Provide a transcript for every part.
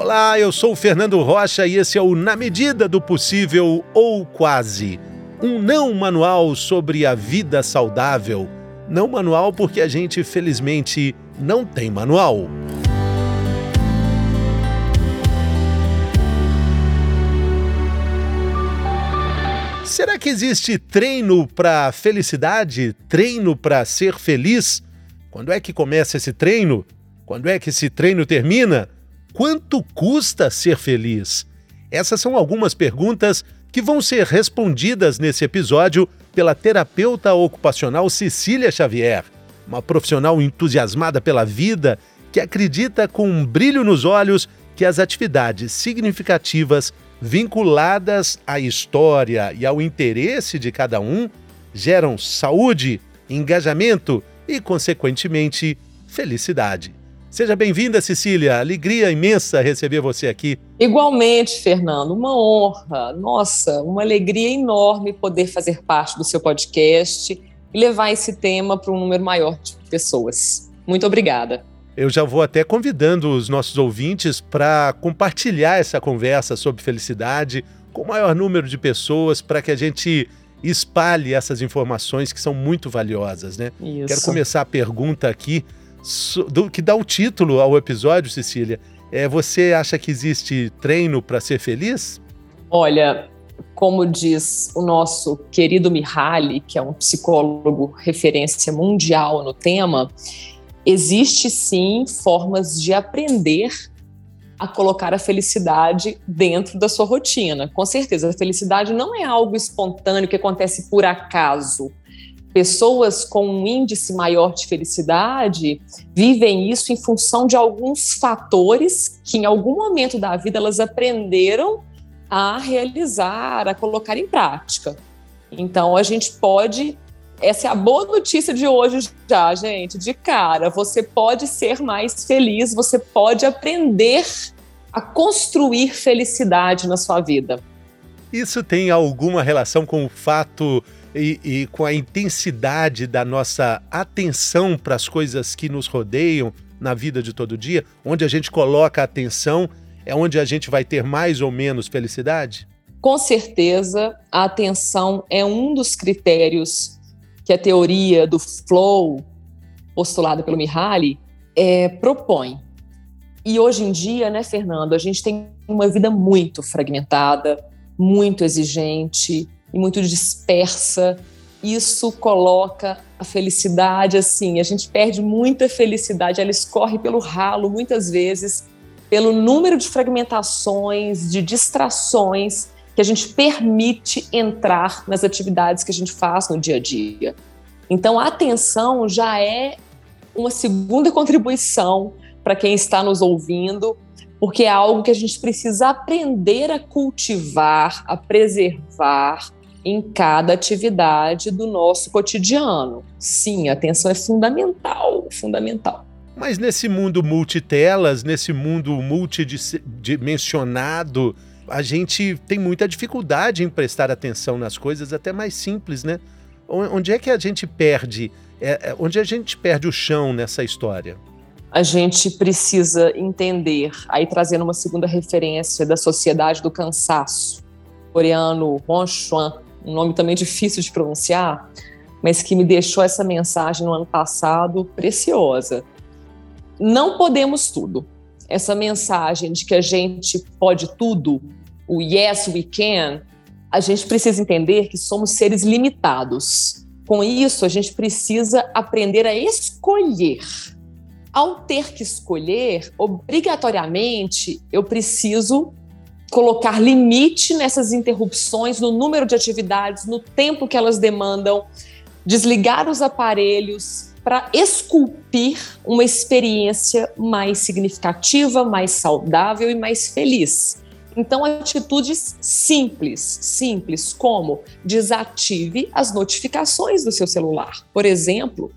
Olá, eu sou o Fernando Rocha e esse é o Na Medida do Possível ou Quase. Um não manual sobre a vida saudável. Não manual porque a gente, felizmente, não tem manual. Será que existe treino para felicidade? Treino para ser feliz? Quando é que começa esse treino? Quando é que esse treino termina? Quanto custa ser feliz? Essas são algumas perguntas que vão ser respondidas nesse episódio pela terapeuta ocupacional Cecília Xavier, uma profissional entusiasmada pela vida que acredita com um brilho nos olhos que as atividades significativas vinculadas à história e ao interesse de cada um geram saúde, engajamento e, consequentemente, felicidade. Seja bem-vinda, Cecília. Alegria imensa receber você aqui. Igualmente, Fernando, uma honra. Nossa, uma alegria enorme poder fazer parte do seu podcast e levar esse tema para um número maior de pessoas. Muito obrigada. Eu já vou até convidando os nossos ouvintes para compartilhar essa conversa sobre felicidade com o maior número de pessoas para que a gente espalhe essas informações que são muito valiosas, né? Isso. Quero começar a pergunta aqui do, que dá o título ao episódio, Cecília. É, você acha que existe treino para ser feliz? Olha, como diz o nosso querido Mihaly, que é um psicólogo referência mundial no tema, existe sim formas de aprender a colocar a felicidade dentro da sua rotina. Com certeza, a felicidade não é algo espontâneo que acontece por acaso pessoas com um índice maior de felicidade vivem isso em função de alguns fatores que em algum momento da vida elas aprenderam a realizar, a colocar em prática. Então a gente pode essa é a boa notícia de hoje já, gente, de cara, você pode ser mais feliz, você pode aprender a construir felicidade na sua vida. Isso tem alguma relação com o fato e, e com a intensidade da nossa atenção para as coisas que nos rodeiam na vida de todo dia, onde a gente coloca a atenção, é onde a gente vai ter mais ou menos felicidade? Com certeza, a atenção é um dos critérios que a teoria do flow, postulada pelo Mihaly, é, propõe. E hoje em dia, né, Fernando, a gente tem uma vida muito fragmentada, muito exigente, e muito dispersa. Isso coloca a felicidade assim, a gente perde muita felicidade, ela escorre pelo ralo muitas vezes pelo número de fragmentações, de distrações que a gente permite entrar nas atividades que a gente faz no dia a dia. Então, a atenção já é uma segunda contribuição para quem está nos ouvindo, porque é algo que a gente precisa aprender a cultivar, a preservar, em cada atividade do nosso cotidiano. Sim, a atenção é fundamental, fundamental. Mas nesse mundo multitelas, nesse mundo multidimensionado, a gente tem muita dificuldade em prestar atenção nas coisas até mais simples, né? Onde é que a gente perde? É, é, onde a gente perde o chão nessa história? A gente precisa entender, aí trazendo uma segunda referência da sociedade do cansaço, coreano Won Chuan, um nome também difícil de pronunciar, mas que me deixou essa mensagem no ano passado preciosa. Não podemos tudo. Essa mensagem de que a gente pode tudo, o yes we can, a gente precisa entender que somos seres limitados. Com isso, a gente precisa aprender a escolher. Ao ter que escolher, obrigatoriamente, eu preciso colocar limite nessas interrupções, no número de atividades, no tempo que elas demandam, desligar os aparelhos para esculpir uma experiência mais significativa, mais saudável e mais feliz. Então, atitudes simples, simples, como desative as notificações do seu celular. Por exemplo,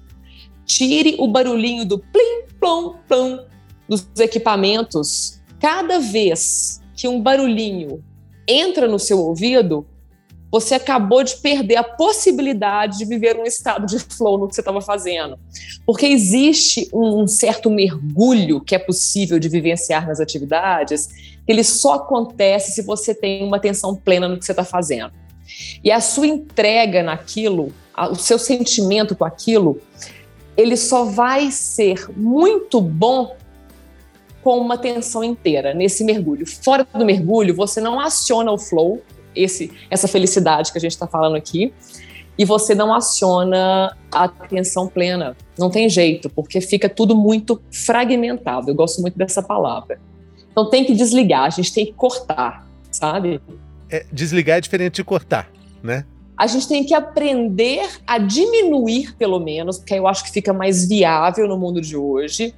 tire o barulhinho do plim, plom, plom dos equipamentos cada vez que um barulhinho entra no seu ouvido, você acabou de perder a possibilidade de viver um estado de flow no que você estava fazendo. Porque existe um certo mergulho que é possível de vivenciar nas atividades, ele só acontece se você tem uma atenção plena no que você está fazendo. E a sua entrega naquilo, o seu sentimento com aquilo, ele só vai ser muito bom com uma atenção inteira nesse mergulho. Fora do mergulho, você não aciona o flow, esse, essa felicidade que a gente está falando aqui, e você não aciona a atenção plena. Não tem jeito, porque fica tudo muito fragmentado. Eu gosto muito dessa palavra. Então tem que desligar, a gente tem que cortar, sabe? É, desligar é diferente de cortar, né? A gente tem que aprender a diminuir, pelo menos, porque eu acho que fica mais viável no mundo de hoje,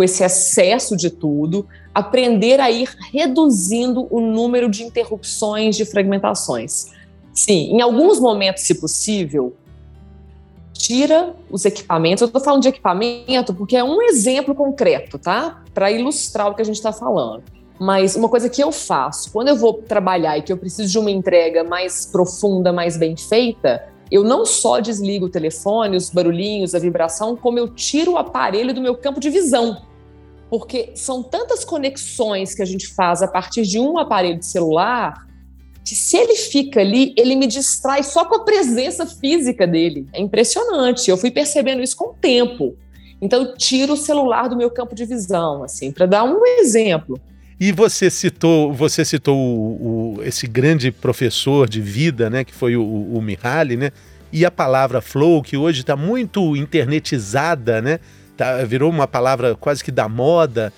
com esse excesso de tudo, aprender a ir reduzindo o número de interrupções, de fragmentações. Sim, em alguns momentos, se possível, tira os equipamentos. Eu estou falando de equipamento porque é um exemplo concreto, tá? Para ilustrar o que a gente está falando. Mas uma coisa que eu faço, quando eu vou trabalhar e que eu preciso de uma entrega mais profunda, mais bem feita, eu não só desligo o telefone, os barulhinhos, a vibração, como eu tiro o aparelho do meu campo de visão porque são tantas conexões que a gente faz a partir de um aparelho celular que se ele fica ali, ele me distrai só com a presença física dele. É impressionante. Eu fui percebendo isso com o tempo. Então eu tiro o celular do meu campo de visão, assim, para dar um exemplo. E você citou, você citou o, o, esse grande professor de vida, né, que foi o, o Mihaly, né? E a palavra flow, que hoje está muito internetizada, né? Tá, virou uma palavra quase que da moda,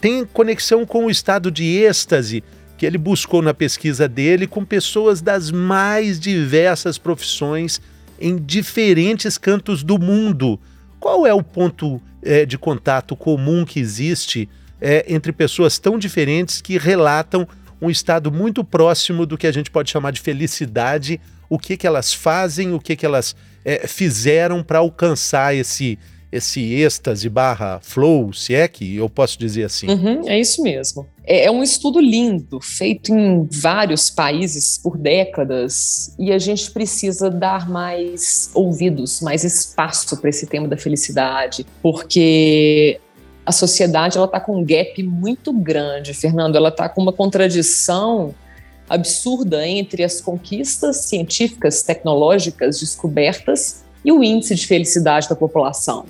tem conexão com o estado de êxtase que ele buscou na pesquisa dele com pessoas das mais diversas profissões em diferentes cantos do mundo. Qual é o ponto é, de contato comum que existe é, entre pessoas tão diferentes que relatam um estado muito próximo do que a gente pode chamar de felicidade? O que, que elas fazem, o que, que elas é, fizeram para alcançar esse, esse êxtase barra flow, se é que eu posso dizer assim. Uhum, é isso mesmo. É, é, um estudo lindo, feito em vários países por décadas, e a gente precisa dar mais ouvidos, mais espaço para esse tema da felicidade, porque a sociedade ela está com um gap muito grande, Fernando. Ela está com uma contradição absurda entre as conquistas científicas, tecnológicas, descobertas e o índice de felicidade da população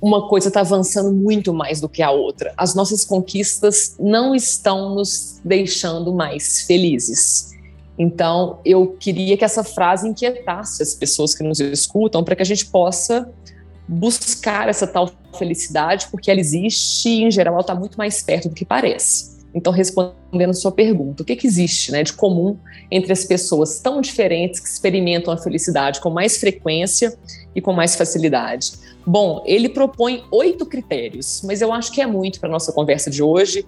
uma coisa está avançando muito mais do que a outra. As nossas conquistas não estão nos deixando mais felizes. Então, eu queria que essa frase inquietasse as pessoas que nos escutam para que a gente possa buscar essa tal felicidade, porque ela existe e, em geral, ela está muito mais perto do que parece. Então, respondendo a sua pergunta, o que, que existe né, de comum entre as pessoas tão diferentes que experimentam a felicidade com mais frequência e com mais facilidade? Bom, ele propõe oito critérios, mas eu acho que é muito para nossa conversa de hoje.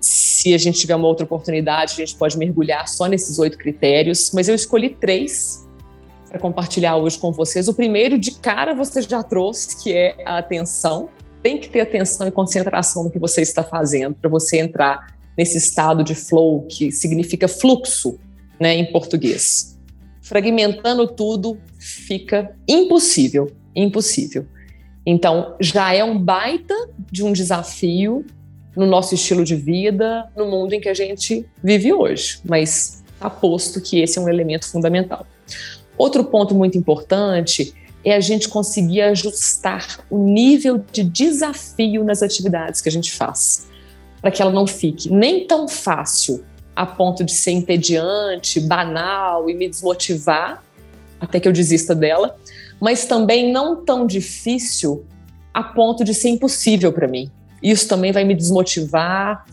Se a gente tiver uma outra oportunidade, a gente pode mergulhar só nesses oito critérios, mas eu escolhi três para compartilhar hoje com vocês. O primeiro, de cara, você já trouxe, que é a atenção. Tem que ter atenção e concentração no que você está fazendo para você entrar nesse estado de flow, que significa fluxo né, em português. Fragmentando tudo fica impossível, impossível. Então, já é um baita de um desafio no nosso estilo de vida, no mundo em que a gente vive hoje, mas aposto que esse é um elemento fundamental. Outro ponto muito importante é a gente conseguir ajustar o nível de desafio nas atividades que a gente faz para que ela não fique nem tão fácil a ponto de ser entediante, banal e me desmotivar até que eu desista dela, mas também não tão difícil a ponto de ser impossível para mim. Isso também vai me desmotivar,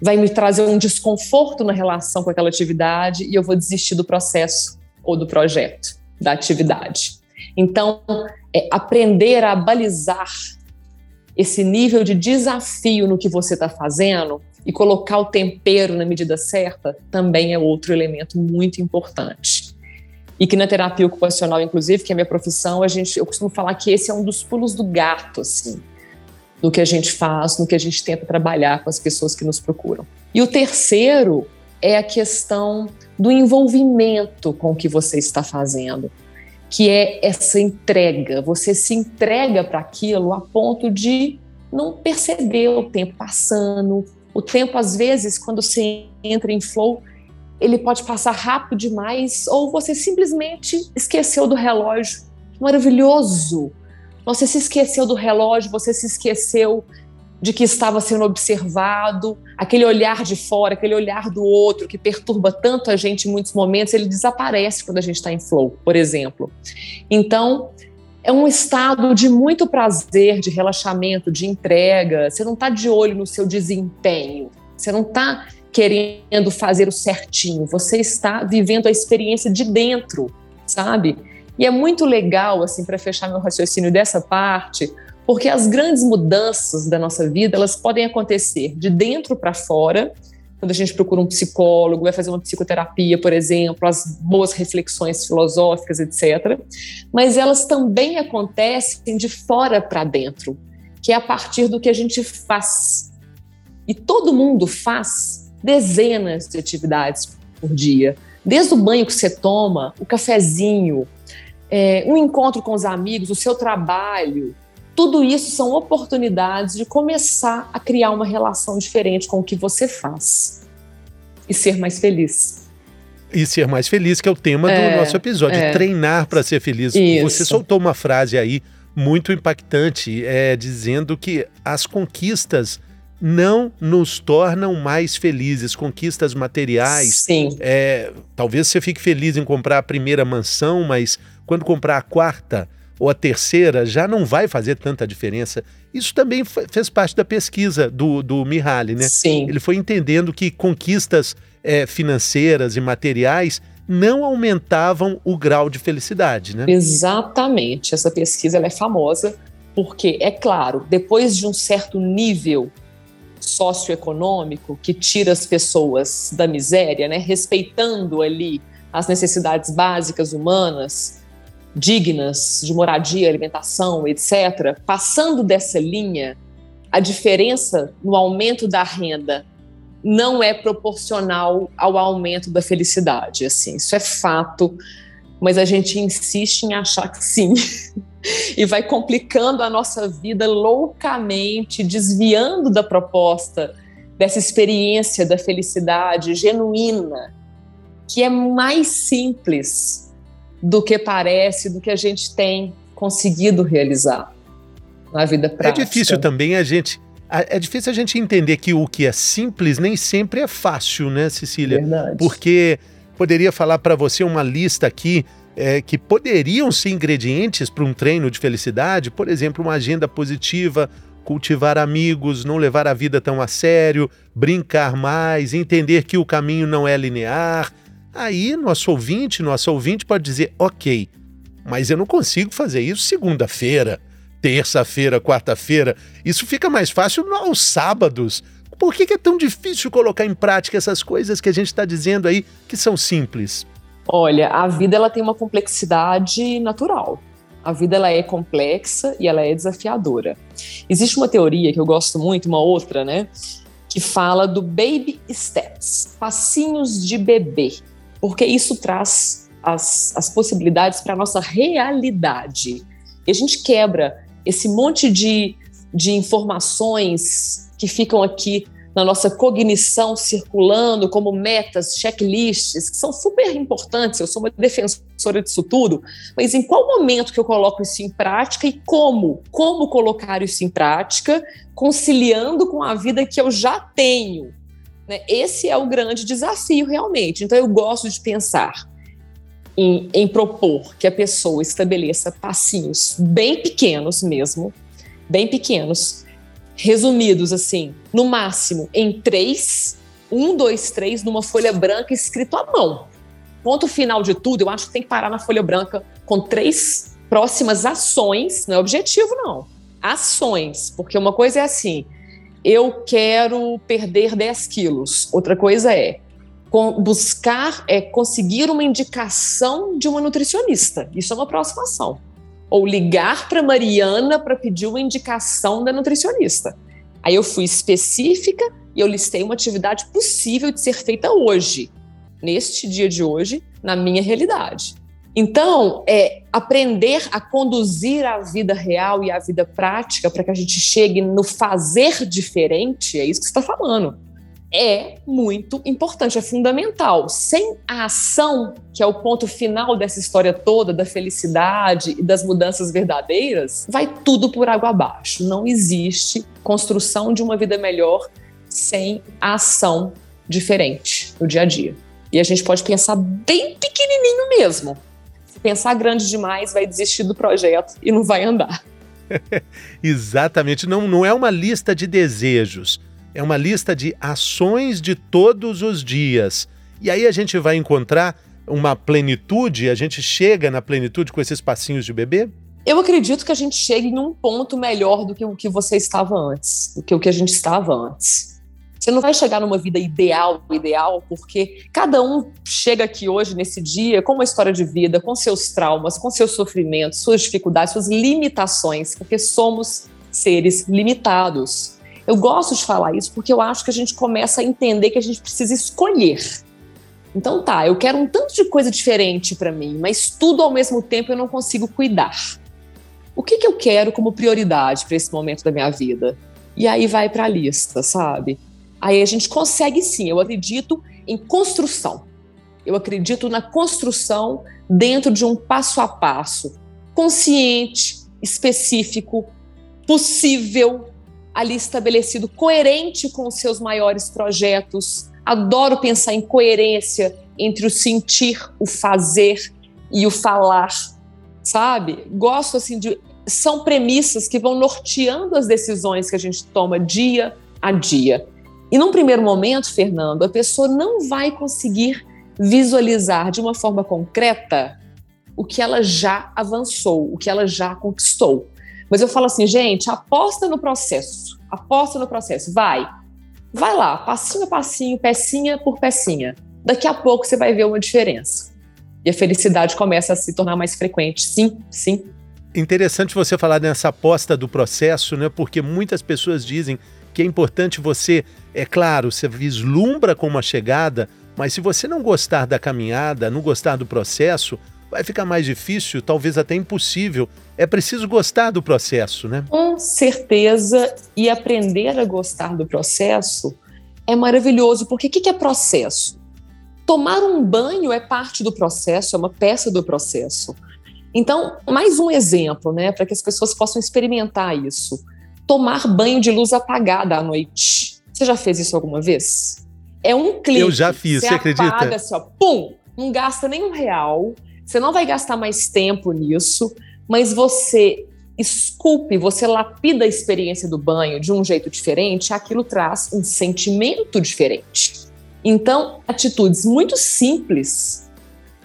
vai me trazer um desconforto na relação com aquela atividade e eu vou desistir do processo ou do projeto, da atividade. Então, é aprender a balizar esse nível de desafio no que você está fazendo e colocar o tempero na medida certa também é outro elemento muito importante. E que na terapia ocupacional, inclusive, que é minha profissão, a gente, eu costumo falar que esse é um dos pulos do gato, assim, no que a gente faz, no que a gente tenta trabalhar com as pessoas que nos procuram. E o terceiro é a questão do envolvimento com o que você está fazendo, que é essa entrega. Você se entrega para aquilo a ponto de não perceber o tempo passando. O tempo, às vezes, quando você entra em flow, ele pode passar rápido demais, ou você simplesmente esqueceu do relógio. Maravilhoso! Você se esqueceu do relógio, você se esqueceu de que estava sendo observado, aquele olhar de fora, aquele olhar do outro que perturba tanto a gente em muitos momentos, ele desaparece quando a gente está em flow, por exemplo. Então, é um estado de muito prazer, de relaxamento, de entrega. Você não está de olho no seu desempenho, você não está querendo fazer o certinho, você está vivendo a experiência de dentro, sabe? E é muito legal, assim, para fechar meu raciocínio dessa parte, porque as grandes mudanças da nossa vida, elas podem acontecer de dentro para fora, quando a gente procura um psicólogo, vai fazer uma psicoterapia, por exemplo, as boas reflexões filosóficas, etc. Mas elas também acontecem de fora para dentro, que é a partir do que a gente faz. E todo mundo faz dezenas de atividades por dia. Desde o banho que você toma, o cafezinho, é, um encontro com os amigos, o seu trabalho, tudo isso são oportunidades de começar a criar uma relação diferente com o que você faz e ser mais feliz. E ser mais feliz, que é o tema é, do nosso episódio, é. treinar para ser feliz. Isso. Você soltou uma frase aí muito impactante, é, dizendo que as conquistas não nos tornam mais felizes. Conquistas materiais. Sim. É, talvez você fique feliz em comprar a primeira mansão, mas quando comprar a quarta, ou a terceira já não vai fazer tanta diferença. Isso também fez parte da pesquisa do, do Mihaly, né? Sim. Ele foi entendendo que conquistas é, financeiras e materiais não aumentavam o grau de felicidade, né? Exatamente. Essa pesquisa é famosa porque, é claro, depois de um certo nível socioeconômico que tira as pessoas da miséria, né, respeitando ali as necessidades básicas humanas, dignas de moradia, alimentação, etc., passando dessa linha, a diferença no aumento da renda não é proporcional ao aumento da felicidade. Assim, isso é fato, mas a gente insiste em achar que sim. e vai complicando a nossa vida loucamente, desviando da proposta dessa experiência da felicidade genuína, que é mais simples do que parece, do que a gente tem conseguido realizar na vida prática. É difícil também a gente é difícil a gente entender que o que é simples nem sempre é fácil, né, Cecília? Verdade. Porque poderia falar para você uma lista aqui é, que poderiam ser ingredientes para um treino de felicidade, por exemplo, uma agenda positiva, cultivar amigos, não levar a vida tão a sério, brincar mais, entender que o caminho não é linear, Aí, nosso ouvinte, nosso ouvinte pode dizer: ok, mas eu não consigo fazer isso segunda-feira, terça-feira, quarta-feira. Isso fica mais fácil aos sábados. Por que, é tão difícil colocar em prática essas coisas que a gente está dizendo aí que são simples? Olha, a vida ela tem uma complexidade natural. A vida ela é complexa e ela é desafiadora. Existe uma teoria que eu gosto muito, uma outra, né, que fala do baby steps, passinhos de bebê porque isso traz as, as possibilidades para a nossa realidade. E a gente quebra esse monte de, de informações que ficam aqui na nossa cognição circulando como metas, checklists, que são super importantes. Eu sou uma defensora disso tudo, mas em qual momento que eu coloco isso em prática e como? Como colocar isso em prática, conciliando com a vida que eu já tenho? Né? Esse é o grande desafio, realmente. Então, eu gosto de pensar em, em, propor que a pessoa estabeleça passinhos bem pequenos mesmo, bem pequenos, resumidos assim, no máximo em três, um, dois, três, numa folha branca escrito à mão. Ponto final de tudo, eu acho que tem que parar na folha branca com três próximas ações, não é objetivo, não. Ações, porque uma coisa é assim, eu quero perder 10 quilos. Outra coisa é buscar, é conseguir uma indicação de uma nutricionista. Isso é uma próxima ação. Ou ligar para Mariana para pedir uma indicação da nutricionista. Aí eu fui específica, e eu listei uma atividade possível de ser feita hoje, neste dia de hoje, na minha realidade. Então, é aprender a conduzir a vida real e a vida prática para que a gente chegue no fazer diferente, é isso que você está falando. É muito importante, é fundamental. Sem a ação, que é o ponto final dessa história toda, da felicidade e das mudanças verdadeiras, vai tudo por água abaixo. Não existe construção de uma vida melhor sem a ação diferente no dia a dia. E a gente pode pensar bem pequenininho mesmo pensar grande demais, vai desistir do projeto e não vai andar. Exatamente. Não, não é uma lista de desejos, é uma lista de ações de todos os dias. E aí a gente vai encontrar uma plenitude, a gente chega na plenitude com esses passinhos de bebê? Eu acredito que a gente chegue em um ponto melhor do que o que você estava antes, do que o que a gente estava antes. Você não vai chegar numa vida ideal, ideal, porque cada um chega aqui hoje, nesse dia, com uma história de vida, com seus traumas, com seus sofrimentos, suas dificuldades, suas limitações, porque somos seres limitados. Eu gosto de falar isso porque eu acho que a gente começa a entender que a gente precisa escolher. Então tá, eu quero um tanto de coisa diferente para mim, mas tudo ao mesmo tempo eu não consigo cuidar. O que, que eu quero como prioridade para esse momento da minha vida? E aí vai para a lista, sabe? Aí a gente consegue sim. Eu acredito em construção. Eu acredito na construção dentro de um passo a passo, consciente, específico, possível, ali estabelecido, coerente com os seus maiores projetos. Adoro pensar em coerência entre o sentir, o fazer e o falar, sabe? Gosto assim de são premissas que vão norteando as decisões que a gente toma dia a dia. E num primeiro momento, Fernando, a pessoa não vai conseguir visualizar de uma forma concreta o que ela já avançou, o que ela já conquistou. Mas eu falo assim, gente, aposta no processo, aposta no processo, vai. Vai lá, passinho a passinho, pecinha por pecinha. Daqui a pouco você vai ver uma diferença. E a felicidade começa a se tornar mais frequente. Sim, sim. Interessante você falar nessa aposta do processo, né? Porque muitas pessoas dizem que é importante você, é claro, você vislumbra com uma chegada, mas se você não gostar da caminhada, não gostar do processo, vai ficar mais difícil, talvez até impossível. É preciso gostar do processo, né? Com certeza, e aprender a gostar do processo é maravilhoso, porque o que é processo? Tomar um banho é parte do processo, é uma peça do processo. Então, mais um exemplo, né, para que as pessoas possam experimentar isso tomar banho de luz apagada à noite. Você já fez isso alguma vez? É um clique. Eu já fiz, você, você acredita? Apaga assim, ó, pum, não gasta nenhum real. Você não vai gastar mais tempo nisso, mas você esculpe, você lapida a experiência do banho de um jeito diferente, aquilo traz um sentimento diferente. Então, atitudes muito simples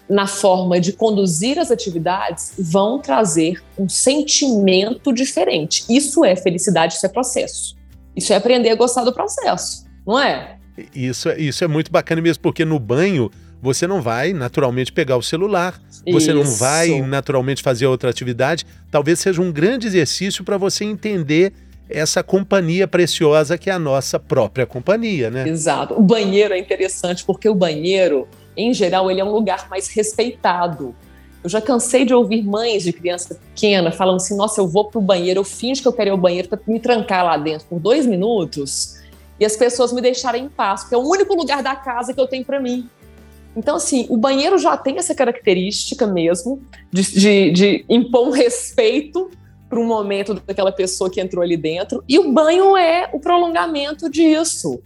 na forma de conduzir as atividades vão trazer um sentimento diferente. Isso é felicidade, isso é processo. Isso é aprender a gostar do processo, não é? Isso, é, isso é muito bacana mesmo, porque no banho você não vai naturalmente pegar o celular, você isso. não vai naturalmente fazer outra atividade. Talvez seja um grande exercício para você entender essa companhia preciosa que é a nossa própria companhia, né? Exato. O banheiro é interessante porque o banheiro em geral, ele é um lugar mais respeitado. Eu já cansei de ouvir mães de criança pequena falando assim: nossa, eu vou pro banheiro, eu finjo que eu quero ir ao banheiro para me trancar lá dentro por dois minutos e as pessoas me deixarem em paz, porque é o único lugar da casa que eu tenho para mim. Então, assim, o banheiro já tem essa característica mesmo de, de, de impor um respeito para um momento daquela pessoa que entrou ali dentro, e o banho é o prolongamento disso.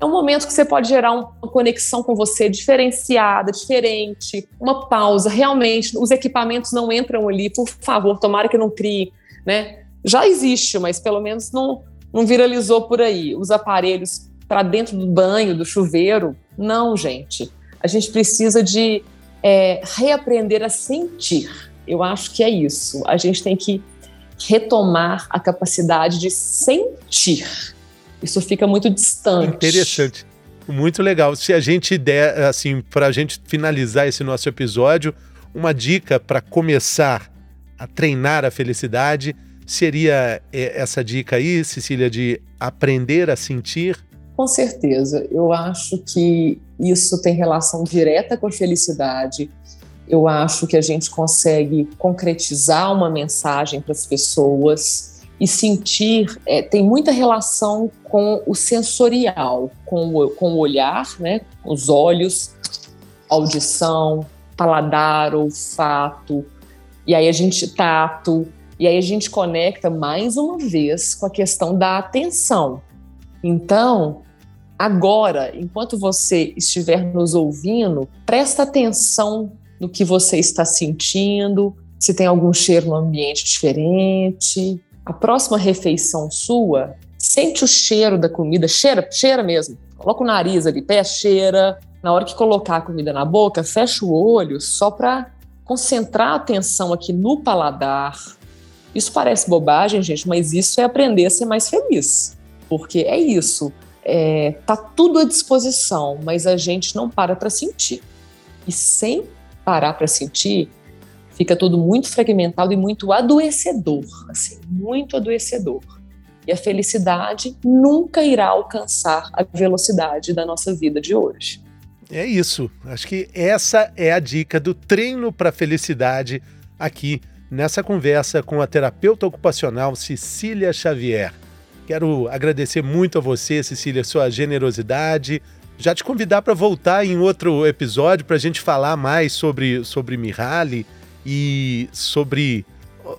É um momento que você pode gerar uma conexão com você diferenciada, diferente, uma pausa. Realmente, os equipamentos não entram ali, por favor, tomara que não crie, né? Já existe, mas pelo menos não, não viralizou por aí. Os aparelhos para dentro do banho, do chuveiro, não, gente. A gente precisa de é, reaprender a sentir. Eu acho que é isso. A gente tem que retomar a capacidade de sentir isso fica muito distante. Interessante. Muito legal. Se a gente der, assim, para a gente finalizar esse nosso episódio, uma dica para começar a treinar a felicidade seria é, essa dica aí, Cecília, de aprender a sentir Com certeza. Eu acho que isso tem relação direta com a felicidade. Eu acho que a gente consegue concretizar uma mensagem para as pessoas e sentir. É, tem muita relação com o sensorial, com o, com o olhar, né? os olhos, audição, paladar, olfato, e aí a gente tato, e aí a gente conecta mais uma vez com a questão da atenção. Então, agora, enquanto você estiver nos ouvindo, presta atenção no que você está sentindo, se tem algum cheiro no ambiente diferente. A próxima refeição sua, sente o cheiro da comida, cheira, cheira mesmo. Coloca o nariz ali, pé, cheira. Na hora que colocar a comida na boca, fecha o olho só para concentrar a atenção aqui no paladar, isso parece bobagem, gente, mas isso é aprender a ser mais feliz. Porque é isso. É, tá tudo à disposição, mas a gente não para para sentir. E sem parar para sentir, fica tudo muito fragmentado e muito adoecedor, assim, muito adoecedor. E a felicidade nunca irá alcançar a velocidade da nossa vida de hoje. É isso. Acho que essa é a dica do treino para felicidade aqui nessa conversa com a terapeuta ocupacional Cecília Xavier. Quero agradecer muito a você, Cecília, sua generosidade. Já te convidar para voltar em outro episódio para a gente falar mais sobre, sobre Mihaly e sobre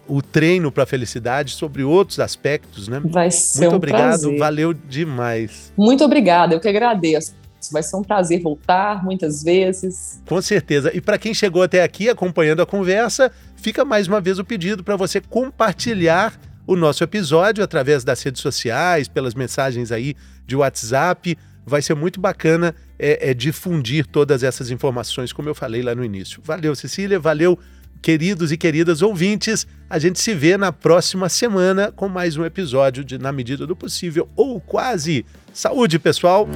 o treino para a felicidade, sobre outros aspectos, né? Vai ser Muito um obrigado, prazer. valeu demais. Muito obrigada, eu que agradeço. Vai ser um prazer voltar muitas vezes. Com certeza. E para quem chegou até aqui acompanhando a conversa, fica mais uma vez o pedido para você compartilhar o nosso episódio através das redes sociais, pelas mensagens aí de WhatsApp. Vai ser muito bacana é, é, difundir todas essas informações, como eu falei lá no início. Valeu, Cecília, valeu, queridos e queridas ouvintes. A gente se vê na próxima semana com mais um episódio de Na Medida do Possível, ou quase. Saúde, pessoal!